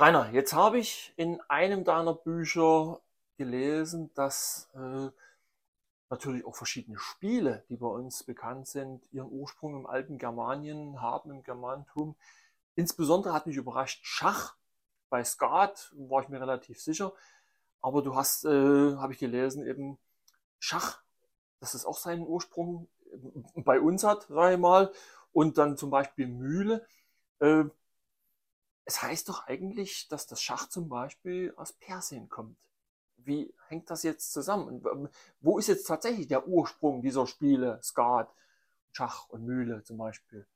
Rainer, jetzt habe ich in einem deiner Bücher gelesen, dass äh, natürlich auch verschiedene Spiele, die bei uns bekannt sind, ihren Ursprung im alten Germanien haben, im Germantum. Insbesondere hat mich überrascht Schach. Bei Skat war ich mir relativ sicher. Aber du hast, äh, habe ich gelesen, eben Schach, dass es auch seinen Ursprung bei uns hat, sage ich mal. Und dann zum Beispiel Mühle. Äh, es heißt doch eigentlich, dass das Schach zum Beispiel aus Persien kommt wie hängt das jetzt zusammen? Wo ist jetzt tatsächlich der Ursprung dieser Spiele, Skat, Schach und Mühle zum Beispiel?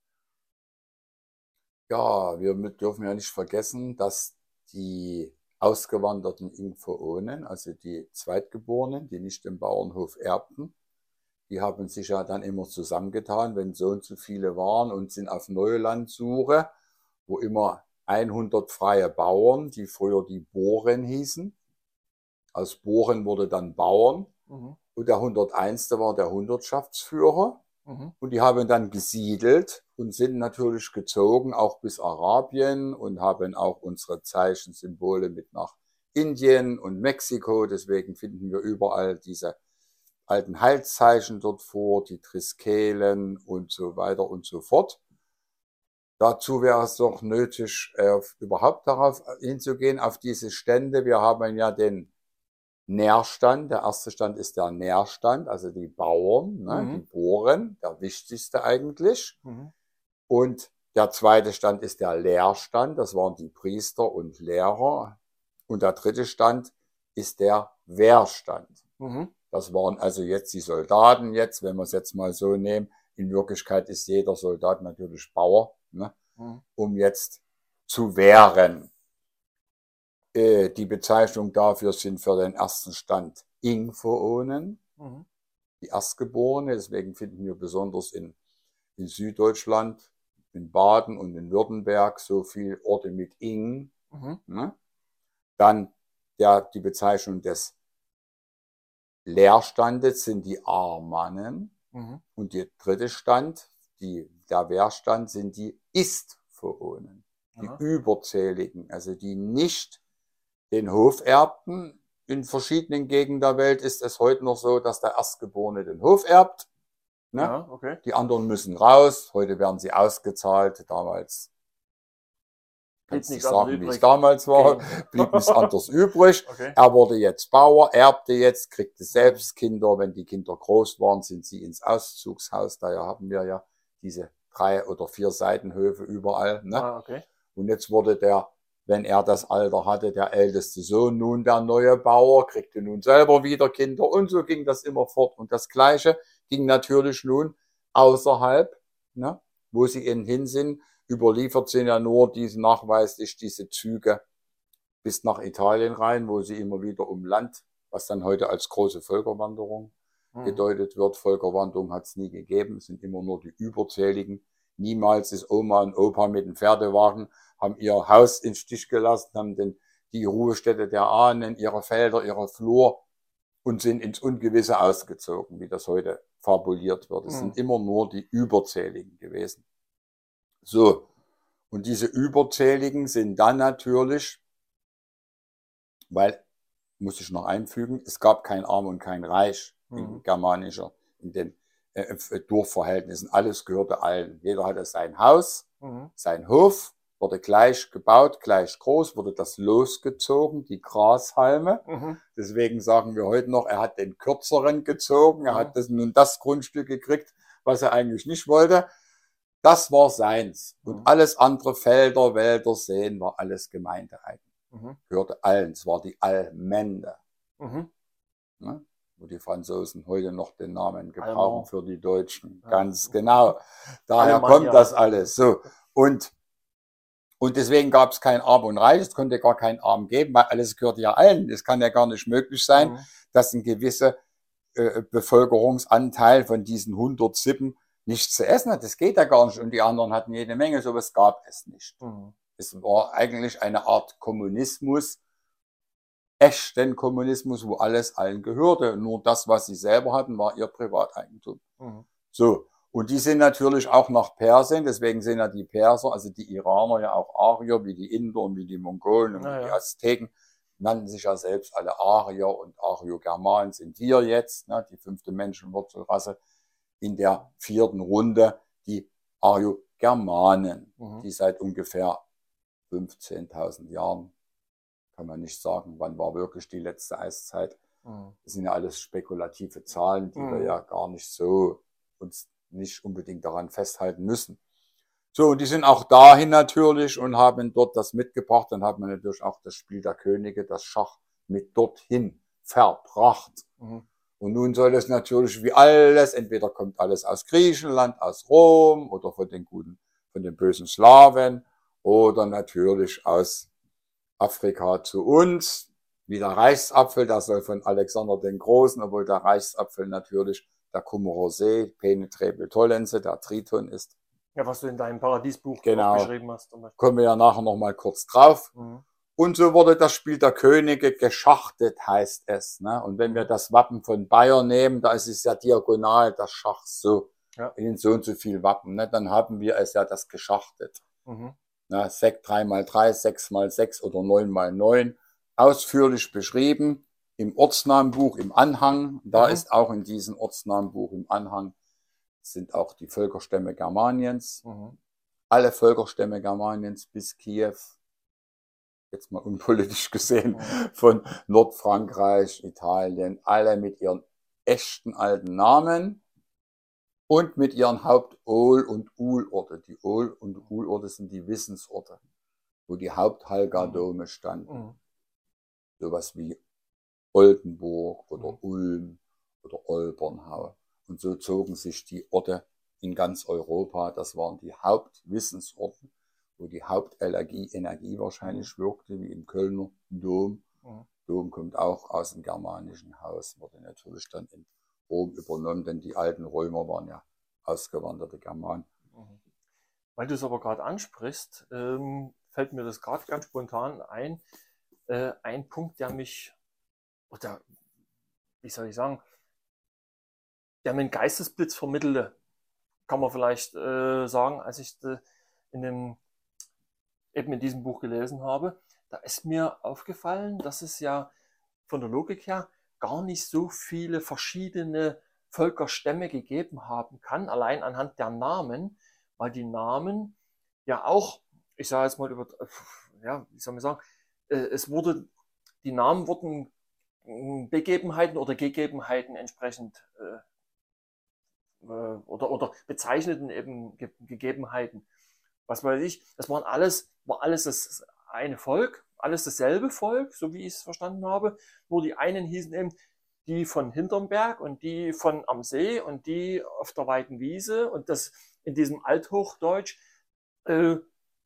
Ja, wir dürfen ja nicht vergessen, dass die ausgewanderten Infoonen, also die Zweitgeborenen, die nicht den Bauernhof erbten, die haben sich ja dann immer zusammengetan, wenn so und so viele waren und sind auf Neulandsuche, wo immer 100 freie Bauern, die früher die Bohren hießen, aus Bohren wurde dann Bauern. Mhm. Und der 101. war der Hundertschaftsführer. Mhm. Und die haben dann gesiedelt und sind natürlich gezogen, auch bis Arabien und haben auch unsere Zeichen, Symbole mit nach Indien und Mexiko. Deswegen finden wir überall diese alten Heilszeichen dort vor, die Triskelen und so weiter und so fort. Dazu wäre es doch nötig, äh, überhaupt darauf hinzugehen, auf diese Stände. Wir haben ja den Nährstand. Der erste Stand ist der Nährstand, also die Bauern, ne, mhm. die Bohren, der wichtigste eigentlich. Mhm. Und der zweite Stand ist der Lehrstand, das waren die Priester und Lehrer. Und der dritte Stand ist der Wehrstand. Mhm. Das waren also jetzt die Soldaten jetzt, wenn wir es jetzt mal so nehmen. In Wirklichkeit ist jeder Soldat natürlich Bauer, ne, mhm. um jetzt zu wehren. Äh, die Bezeichnung dafür sind für den ersten Stand Ingfoonen, mhm. die Erstgeborene. Deswegen finden wir besonders in, in Süddeutschland, in Baden und in Württemberg so viele Orte mit Ing. Mhm. Ne? Dann der, die Bezeichnung des Leerstandes sind die Armannen. Mhm. Und der dritte Stand, die, der Wehrstand, sind die Istfoonen, die Aha. Überzähligen, also die nicht den Hof erbten. In verschiedenen Gegenden der Welt ist es heute noch so, dass der Erstgeborene den Hof erbt. Ne? Ja, okay. Die anderen müssen raus. Heute werden sie ausgezahlt. Damals kannst nicht sagen, wie es damals war. Okay. Blieb nichts anderes übrig. Okay. Er wurde jetzt Bauer, erbte jetzt, kriegte selbst Kinder. Wenn die Kinder groß waren, sind sie ins Auszugshaus. Daher haben wir ja diese drei oder vier Seitenhöfe überall. Ne? Ah, okay. Und jetzt wurde der wenn er das Alter hatte, der älteste Sohn, nun der neue Bauer, kriegte nun selber wieder Kinder und so ging das immer fort. Und das Gleiche ging natürlich nun außerhalb, ne, wo sie eben hin sind. Überliefert sind ja nur diese nachweislich diese Züge bis nach Italien rein, wo sie immer wieder um Land, was dann heute als große Völkerwanderung. Gedeutet wird. Völkerwanderung hat es nie gegeben, es sind immer nur die überzähligen. Niemals ist Oma und Opa mit dem Pferdewagen haben ihr Haus in Stich gelassen, haben den, die Ruhestätte der Ahnen, ihre Felder, ihre Flur und sind ins Ungewisse ausgezogen, wie das heute fabuliert wird. Es mhm. sind immer nur die Überzähligen gewesen. So. Und diese Überzähligen sind dann natürlich, weil, muss ich noch einfügen, es gab kein Arm und kein Reich. In germanischer, in den äh, äh, Durchverhältnissen. Alles gehörte allen. Jeder hatte sein Haus, mhm. sein Hof wurde gleich gebaut, gleich groß, wurde das losgezogen, die Grashalme. Mhm. Deswegen sagen wir heute noch, er hat den kürzeren gezogen, er mhm. hat das, nun das Grundstück gekriegt, was er eigentlich nicht wollte. Das war seins. Und mhm. alles andere Felder, Wälder, Seen war alles Gemeindeeigen. Mhm. Gehörte allen. Es war die Allmende. Mhm. Ne? Wo die Franzosen heute noch den Namen gebrauchen für die Deutschen. Ja. Ganz genau. Daher Allemand, kommt das alles. So. Und und deswegen gab es kein Arm und Reich, es konnte gar kein Arm geben, weil alles gehört ja allen. Es kann ja gar nicht möglich sein, mhm. dass ein gewisser äh, Bevölkerungsanteil von diesen 100 Sippen nichts zu essen hat. Das geht ja gar nicht. Und die anderen hatten jede Menge, sowas gab es nicht. Mhm. Es war eigentlich eine Art Kommunismus, echten Kommunismus, wo alles allen gehörte. Nur das, was sie selber hatten, war ihr Privateigentum. Mhm. So. Und die sind natürlich auch nach Persien, deswegen sind ja die Perser, also die Iraner ja auch Arier, wie die Inder und wie die Mongolen und Ja, wie die. Azteken, nannten sich ja selbst alle Arier und Ariogermanen sind wir jetzt, ne, die fünfte Menschenwurzelrasse in der vierten Runde, die Ariogermanen, Mhm. die seit ungefähr 15.000 Jahren, kann man nicht sagen, wann war wirklich die letzte Eiszeit, Mhm. das sind ja alles spekulative Zahlen, die wir Mhm. ja gar nicht so uns nicht unbedingt daran festhalten müssen. So, und die sind auch dahin natürlich und haben dort das mitgebracht. Dann hat man natürlich auch das Spiel der Könige, das Schach mit dorthin verbracht. Mhm. Und nun soll es natürlich wie alles, entweder kommt alles aus Griechenland, aus Rom oder von den guten, von den bösen Slawen oder natürlich aus Afrika zu uns. Wie der Reichsapfel, der soll von Alexander den Großen, obwohl der Reichsapfel natürlich der Kummerosee, Penetrable Tollense, der Triton ist. Ja, was du in deinem Paradiesbuch Genau. auch beschrieben hast. Kommen wir ja nachher noch mal kurz drauf. Mhm. Und so wurde das Spiel der Könige geschachtet, heißt es. Ne? Und wenn wir das Wappen von Bayern nehmen, da ist es ja diagonal, das Schach so. Ja. In so und so viel Wappen. Ne? Dann haben wir es ja das geschachtet. Mhm. Sek 3 mal 3, 6 mal 6 oder 9 mal 9. Ausführlich beschrieben im Ortsnamenbuch, im Anhang. Da Mhm. ist auch in diesem Ortsnamenbuch im Anhang sind auch die Völkerstämme Germaniens Mhm. alle Völkerstämme Germaniens bis Kiew, jetzt mal unpolitisch gesehen, Mhm. von Nordfrankreich, Italien, alle mit ihren echten alten Namen und mit ihren Haupt-Ol- und Uhlorte. Die Ol- und Uhlorte sind die Wissensorte, wo die Haupthalgadome standen. Mhm. Sowas wie Oldenburg oder Mhm. Ulm oder Olbernhau. Und so zogen sich die Orte in ganz Europa. Das waren die Hauptwissensorte, wo die Hauptenergie Energie wahrscheinlich wirkte, wie im Kölner Dom. Mhm. Dom kommt auch aus dem germanischen Haus, wurde natürlich dann in Rom übernommen, denn die alten Römer waren ja ausgewanderte Germanen. Mhm. Weil du es aber gerade ansprichst, ähm, fällt mir das gerade ganz spontan ein. Äh, ein Punkt, der mich, oder wie soll ich sagen, der mir einen Geistesblitz vermittelte, kann man vielleicht äh, sagen, als ich äh, in dem, eben in diesem Buch gelesen habe. Da ist mir aufgefallen, dass es ja von der Logik her gar nicht so viele verschiedene Völkerstämme gegeben haben kann, allein anhand der Namen, weil die Namen ja auch, ich sage jetzt mal über, ja, wie soll man sagen, äh, es wurde, die Namen wurden mh, Begebenheiten oder Gegebenheiten entsprechend äh, äh, oder, oder bezeichneten eben Ge Gegebenheiten. Was weiß ich, das waren alles, war alles das eine Volk, alles dasselbe Volk, so wie ich es verstanden habe. Nur die einen hießen eben die von hinterm Berg und die von am See und die auf der weiten Wiese und das in diesem Althochdeutsch, äh,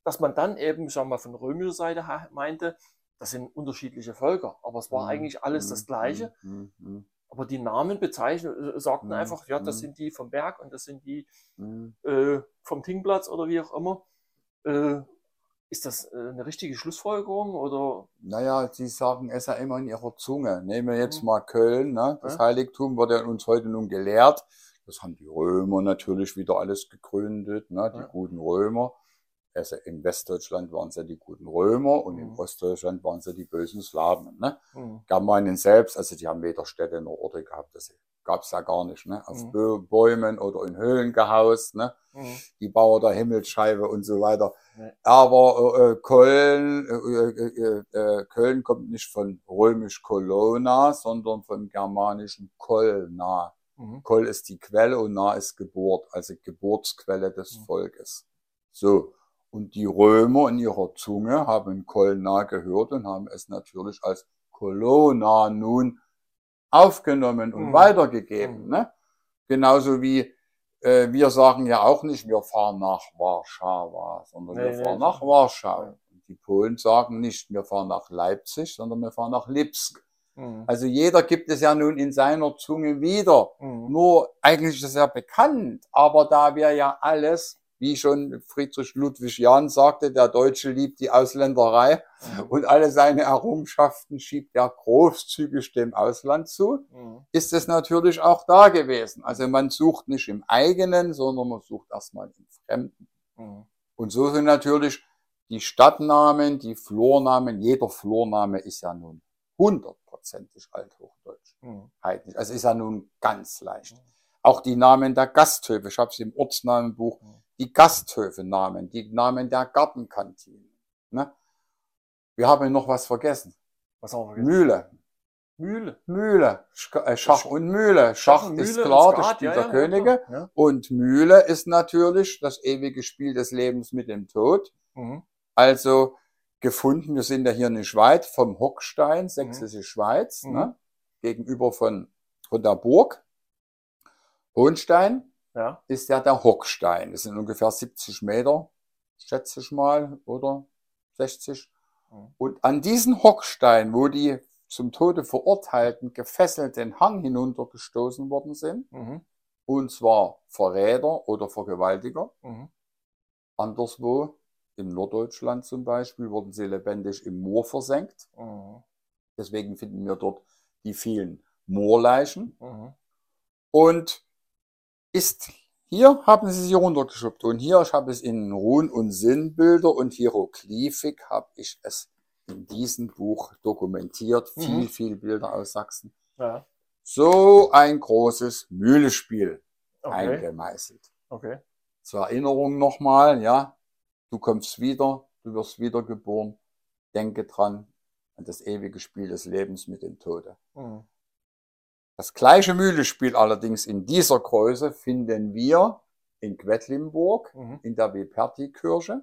dass man dann eben, sagen wir mal, von römischer Seite meinte, das sind unterschiedliche Völker, aber es war Mhm, eigentlich alles das Gleiche. Mhm, mhm, Aber die Namen bezeichnen, äh, sagten Mhm, einfach, ja, das mhm. sind die vom Berg und das sind die mhm. äh, vom Tingplatz oder wie auch immer. Äh, ist das äh, eine richtige Schlussfolgerung oder? Naja, sie sagen es ja immer in ihrer Zunge. Nehmen wir jetzt Mhm. mal Köln, ne? das Ja. Heiligtum wird ja uns heute nun gelehrt. Das haben die Römer natürlich wieder alles gegründet, ne? die Ja. guten Römer. Also in Westdeutschland waren es ja die guten Römer und in Mhm. Ostdeutschland waren es ja die bösen Slawen. Ne? Hm, Germanien selbst, also die haben weder Städte noch Orte gehabt, das gab's ja gar nicht. Ne? Auf Mhm. Bäumen oder in Höhlen gehaust, ne? hm, die Bauer der Himmelsscheibe und so weiter. Nee. Aber äh, äh, Köln, äh, äh, äh, Köln kommt nicht von römisch Colonna, sondern vom germanischen Kolna. mhm, Kol ist die Quelle und Na ist Geburt, also Geburtsquelle des Mhm. Volkes. So. Und die Römer in ihrer Zunge haben Kolna gehört und haben es natürlich als Colonna nun aufgenommen und Mhm. weitergegeben. Mhm. Ne? Genauso wie äh, wir sagen ja auch nicht, wir fahren nach Warschau, sondern Nee, wir nee, fahren so- nach Warschau. Ja. Die Polen sagen nicht, wir fahren nach Leipzig, sondern wir fahren nach Lipsk. hm, Also jeder gibt es ja nun in seiner Zunge wieder. hm, Nur eigentlich ist es ja bekannt, aber da wir ja alles wie schon Friedrich Ludwig Jahn sagte, der Deutsche liebt die Ausländerei Mhm. und alle seine Errungenschaften schiebt er großzügig dem Ausland zu, Mhm. ist es natürlich auch da gewesen. Also man sucht nicht im eigenen, sondern man sucht erstmal im Fremden. Mhm. Und so sind natürlich die Stadtnamen, die Flurnamen, jeder Flurname ist ja nun hundertprozentig althochdeutsch. Mhm. Heidnisch. Also ist ja nun ganz leicht. Auch die Namen der Gasthöfe, ich habe es im Ortsnamenbuch, Mhm. Die Gasthöfe-Namen, die Namen der Gartenkantinen. Ne? Wir haben noch was vergessen. Was haben wir vergessen? Mühle. Mühle. Mühle. Äh, Schach Sch- und Mühle. Schach, und ist Mühle klar, das Spiel ja, der ja, Könige. Ja. Und Mühle ist natürlich das ewige Spiel des Lebens mit dem Tod. Mhm. Also gefunden, wir sind ja hier nicht weit vom Hockstein, Sächsische Schweiz, Mhm. ne? gegenüber von, von der Burg. Hohenstein Ja. ist ja der Hockstein. Das sind ungefähr 70 Meter, schätze ich mal, oder 60. Mhm. Und an diesen Hockstein, wo die zum Tode verurteilten gefesselt den Hang hinuntergestoßen worden sind, Mhm. und zwar Verräter oder Vergewaltiger, Mhm. anderswo, im Norddeutschland zum Beispiel, wurden sie lebendig im Moor versenkt. Mhm. Deswegen finden wir dort die vielen Moorleichen. Mhm. Und ist hier haben sie sie runtergeschubbt. Und hier, ich habe es in Run- und Sinnbilder und Hieroglyphik habe ich es in diesem Buch dokumentiert. Mhm. Viel, viel Bilder aus Sachsen. Ja. So ein großes Mühlespiel Okay. eingemeißelt. Okay. Zur Erinnerung nochmal, ja, du kommst wieder, du wirst wiedergeboren. Denke dran an das ewige Spiel des Lebens mit dem Tode. Mhm. Das gleiche Mühlespiel allerdings in dieser Größe finden wir in Quedlinburg, Mhm. in der Viperti-Kirche,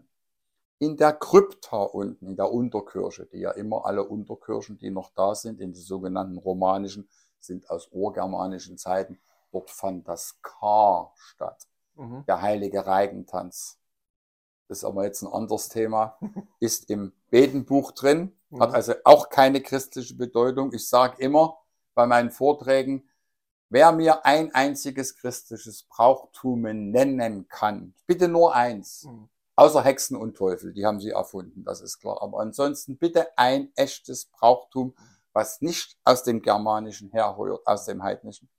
in der Krypta unten, in der Unterkirche, die ja immer alle Unterkirchen, die noch da sind, in die sogenannten romanischen, sind aus urgermanischen Zeiten. Dort fand das Kar statt, Mhm. der heilige Reigentanz. Das ist aber jetzt ein anderes Thema, ist im Bedenbuch drin, hat Mhm. also auch keine christliche Bedeutung. Ich sage immer bei meinen Vorträgen, wer mir ein einziges christliches Brauchtum nennen kann, bitte nur eins, Mhm. außer Hexen und Teufel, die haben sie erfunden, das ist klar. Aber ansonsten bitte ein echtes Brauchtum, was nicht aus dem Germanischen herrührt, aus dem Heidnischen.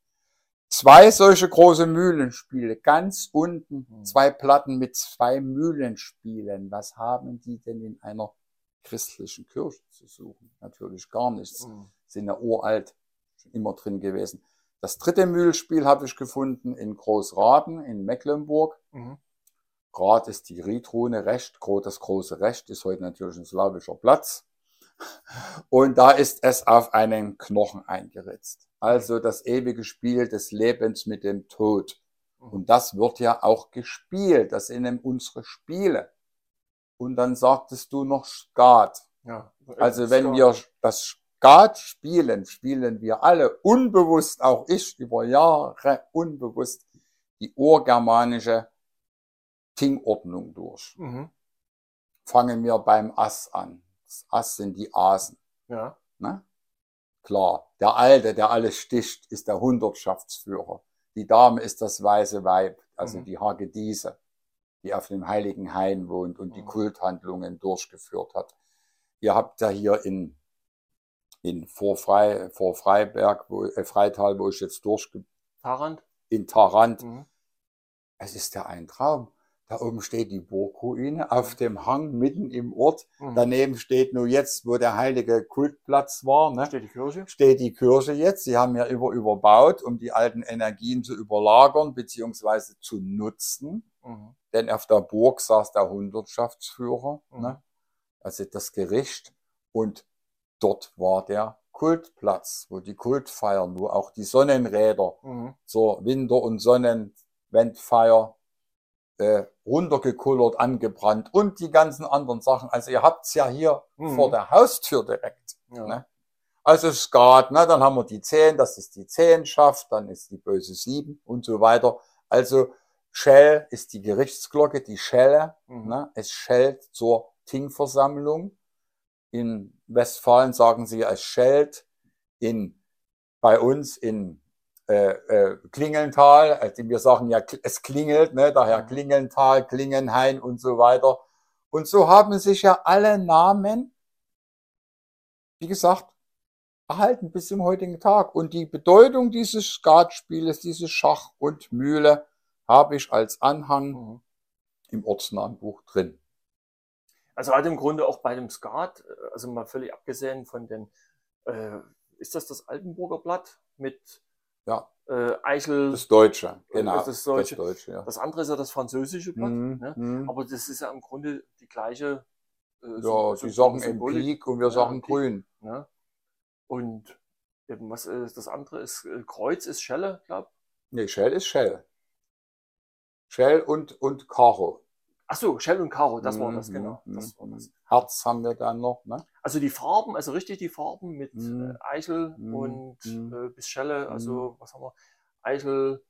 Zwei solche große Mühlenspiele, ganz unten, Mhm. zwei Platten mit zwei Mühlenspielen. Was haben die denn in einer christlichen Kirche zu suchen? Natürlich gar nichts. Mhm. Sind ja uralt, immer drin gewesen. Das dritte Mühlspiel habe ich gefunden in Großraden in Mecklenburg. Mhm. Rad ist die Riedrune, Recht, das große Recht ist heute natürlich ein slawischer Platz. Und da ist es auf einen Knochen eingeritzt. Also das ewige Spiel des Lebens mit dem Tod. Und das wird ja auch gespielt. Das sind eben unsere Spiele. Und dann sagtest du noch Skat. Ja. Also wenn wir das Skat spielen, spielen wir alle unbewusst, auch ich über Jahre unbewusst, die urgermanische Tingordnung durch. Mhm. Fangen wir beim Ass an. Das Ass sind die Asen. Ja. Ne? Klar, der Alte, der alles sticht, ist der Hundertschaftsführer. Die Dame ist das weiße Weib, also Mhm. die Hagedise, die auf dem Heiligen Hain wohnt und die Mhm. Kulthandlungen durchgeführt hat. Ihr habt ja hier in, in Vorfrei, Vorfreiberg, wo, äh, Freital, wo ich jetzt durchge, Tarant. in Tarant, Mhm. es ist ja ein Traum. Da oben steht die Burgruine auf dem Hang mitten im Ort. Mhm. Daneben steht nur jetzt, wo der heilige Kultplatz war, ne? steht die Kirche. steht die Kirche jetzt. Sie haben ja über überbaut, um die alten Energien zu überlagern beziehungsweise zu nutzen. Mhm. Denn auf der Burg saß der Hundertschaftsführer, Mhm. ne? also das Gericht. Und dort war der Kultplatz, wo die Kultfeiern, wo auch die Sonnenräder Mhm. zur Winter- und Sonnenwendfeier äh, runtergekullert, angebrannt und die ganzen anderen Sachen. Also ihr habt's ja hier Mhm. vor der Haustür direkt. Ja. Ne? Also Skat, ne, dann haben wir die Zehn, das ist die Zehnschaft, dann ist die böse Sieben und so weiter. Also Schell ist die Gerichtsglocke, die Schelle. Mhm. Ne? Es schellt zur Tingversammlung. In Westfalen sagen sie, es schellt. In, bei uns in äh, äh, Klingelntal, also wir sagen ja, es klingelt, ne? daher. Klingelntal, Klingenhain und so weiter. Und so haben sich ja alle Namen, wie gesagt, erhalten bis zum heutigen Tag. Und die Bedeutung dieses Skatspieles, dieses Schach und Mühle, habe ich als Anhang Mhm. im Ortsnamenbuch drin. Also halt im Grunde auch bei dem Skat, äh, also mal völlig abgesehen von den, äh, ist das das Altenburger Blatt mit Ja, äh, Eichel? das Deutsche, genau. Das Deutsche. Das Deutsche, ja. Das andere ist ja das französische Blatt. Mhm, Ne? mhm. Aber das ist ja im Grunde die gleiche. Äh, Ja, Sym- die Sym- sagen Symbolik, Empik und wir Ja, sagen Empik. Grün. Ne? Und eben, was ist das andere? Ist äh, Kreuz ist Schelle, glaube Nee, Shell ist Shell. Shell und, und Karo. Ach so, Shell und Karo, das war Mhm, das, genau. mhm, Das war mhm. das. Herz haben wir dann noch, ne? Also die Farben, also richtig die Farben mit Mhm. äh, Eichel Mhm, und mhm. äh, bis Schelle, also was haben wir? Eichel,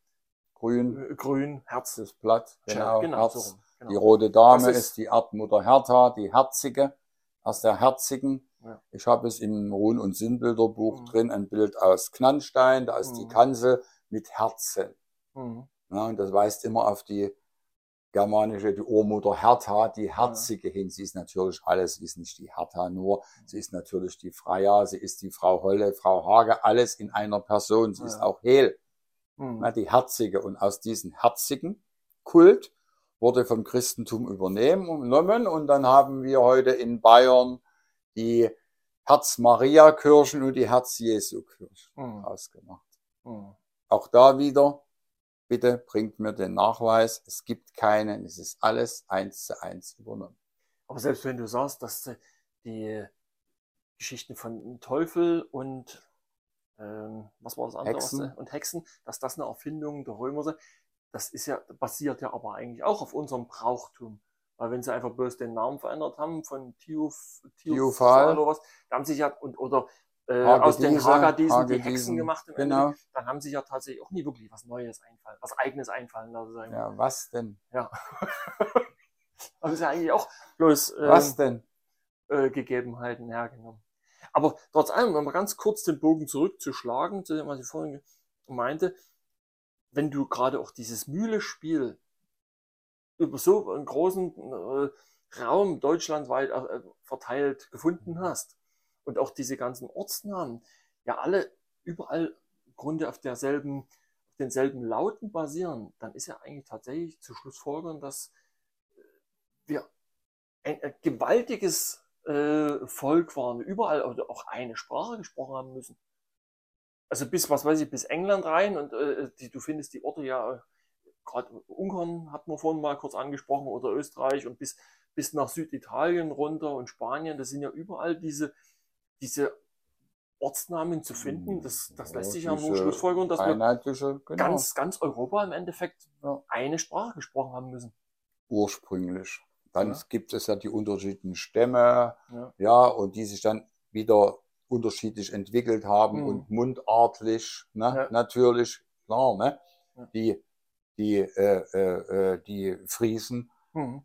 Grün, äh, Grün, Herz. das Blatt, genau, genau, Herz. so rum. Genau. Die rote Dame ist, ist- die Erdmutter Hertha, die Herzige, aus der Herzigen. Ja. Ich habe es im Run- und Sinnbilderbuch Mhm. drin, ein Bild aus Knannstein, da ist die Mhm. Kanzel mit Herzen. Mhm. Ja, und das weist immer auf die germanische, die Urmutter Hertha, die Herzige hin. Sie ist natürlich alles, sie ist nicht die Hertha nur, sie ist natürlich die Freya, sie ist die Frau Holle, Frau Hage, alles in einer Person. Sie ist Ja. auch Hel, Mhm. na, die Herzige. Und aus diesem herzigen Kult wurde vom Christentum übernommen und dann haben wir heute in Bayern die Herz-Maria-Kirchen und die Herz-Jesu-Kirchen Mhm. ausgemacht. Mhm. Auch da wieder, bitte bringt mir den Nachweis. Es gibt keinen, es ist alles eins zu eins übernommen. Aber selbst wenn du sagst, dass äh, die Geschichten von Teufel und ähm, was war das andere? Hexen. Und Hexen, dass das eine Erfindung der Römer sind, das ist ja, basiert ja aber eigentlich auch auf unserem Brauchtum. Weil wenn sie einfach bloß den Namen verändert haben von Tiufal. oder was, dann haben sich ja, und, oder äh, aus den Hagadiesen die Hexen gemacht im Genau. Dann haben sich ja tatsächlich auch nie wirklich was Neues einfallen, was Eigenes einfallen lassen. Ja, was denn? Ja. Haben sie ja eigentlich auch bloß ähm, Was denn? äh, Gegebenheiten hergenommen. Aber trotz allem, um mal ganz kurz den Bogen zurückzuschlagen, zu dem, was ich vorhin meinte, wenn du gerade auch dieses Mühle-Spiel über so einen großen äh, Raum deutschlandweit äh, verteilt gefunden hast und auch diese ganzen Ortsnamen ja alle überall im Grunde auf derselben, auf denselben Lauten basieren, dann ist ja eigentlich tatsächlich zu Schlussfolgern, dass wir ein, ein gewaltiges äh, Volk waren, überall oder auch eine Sprache gesprochen haben müssen. Also bis, was weiß ich, bis England rein und äh, die, du findest die Orte ja, gerade Ungarn hatten wir vorhin mal kurz angesprochen oder Österreich und bis, bis nach Süditalien runter und Spanien, das sind ja überall diese, diese Ortsnamen zu finden. Das, das lässt sich ja nur schlussfolgern, dass wir genau. ganz, ganz Europa im Endeffekt Ja. eine Sprache gesprochen haben müssen. ursprünglich. Dann Ja. gibt es ja die unterschiedlichen Stämme, Ja. ja, und die sich dann wieder unterschiedlich entwickelt haben Mhm. und mundartlich, ne, natürlich, klar, ne, die, die, äh, äh, äh, die Friesen Mhm.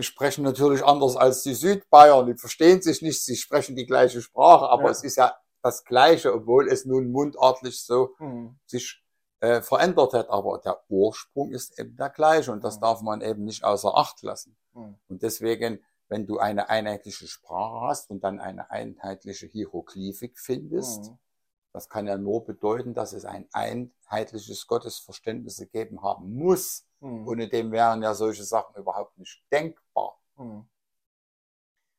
Sprechen natürlich anders als die Südbayern, die verstehen sich nicht, sie sprechen die gleiche Sprache, aber Ja. es ist ja das Gleiche, obwohl es nun mundartlich so Mhm. sich äh, verändert hat, aber der Ursprung ist eben der gleiche und das Mhm. darf man eben nicht außer Acht lassen. Mhm. Und deswegen, wenn du eine einheitliche Sprache hast und dann eine einheitliche Hieroglyphik findest, Mhm. Das kann ja nur bedeuten, dass es ein einheitliches Gottesverständnis gegeben haben muss. Mhm. Ohne dem wären ja solche Sachen überhaupt nicht denkbar. Mhm.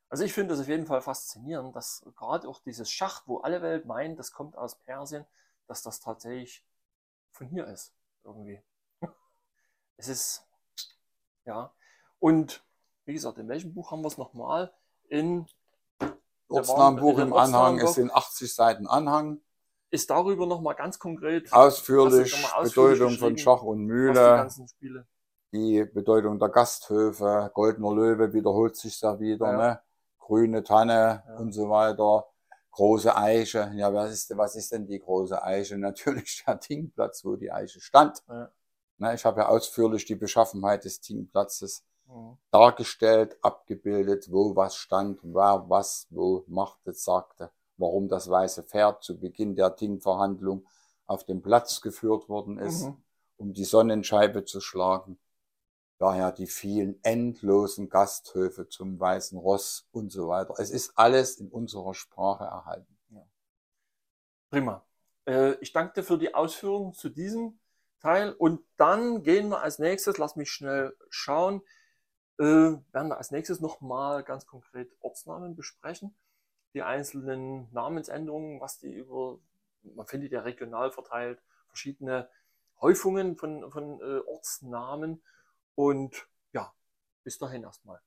Also ich finde es auf jeden Fall faszinierend, dass gerade auch dieses Schach, wo alle Welt meint, das kommt aus Persien, dass das tatsächlich von hier ist. Irgendwie. Es ist, ja. Und wie gesagt, in welchem Buch haben wir es nochmal? In, Ortsnamenbuch in im Anhang, es sind 80 Seiten Anhang, ist darüber nochmal ganz konkret, ausführlich, ausführlich Bedeutung von Schach und die Mühle. Spiele. die Bedeutung der Gasthöfe, goldener Löwe wiederholt sich da wieder, Ja. ne? grüne Tanne Ja. und so weiter, große Eiche. Ja, was ist, was ist denn die große Eiche? Natürlich der Tingplatz, wo die Eiche stand. Ja. Ne, ich habe ja ausführlich die Beschaffenheit des Tingplatzes Mhm. dargestellt, abgebildet, wo was stand, wer was wo machte, sagte, warum das weiße Pferd zu Beginn der Tingverhandlung auf den Platz geführt worden ist, Mhm. um die Sonnenscheibe zu schlagen. Daher die vielen endlosen Gasthöfe zum Weißen Ross und so weiter. Es ist alles in unserer Sprache erhalten. Prima. Äh, ich danke dir für die Ausführungen zu diesem Teil. Und dann gehen wir als nächstes, lass mich schnell schauen, äh, werden wir als nächstes nochmal ganz konkret Ortsnamen besprechen. Die einzelnen Namensänderungen, was die über, man findet ja regional verteilt verschiedene Häufungen von, von äh, Ortsnamen. Und ja, bis dahin erstmal.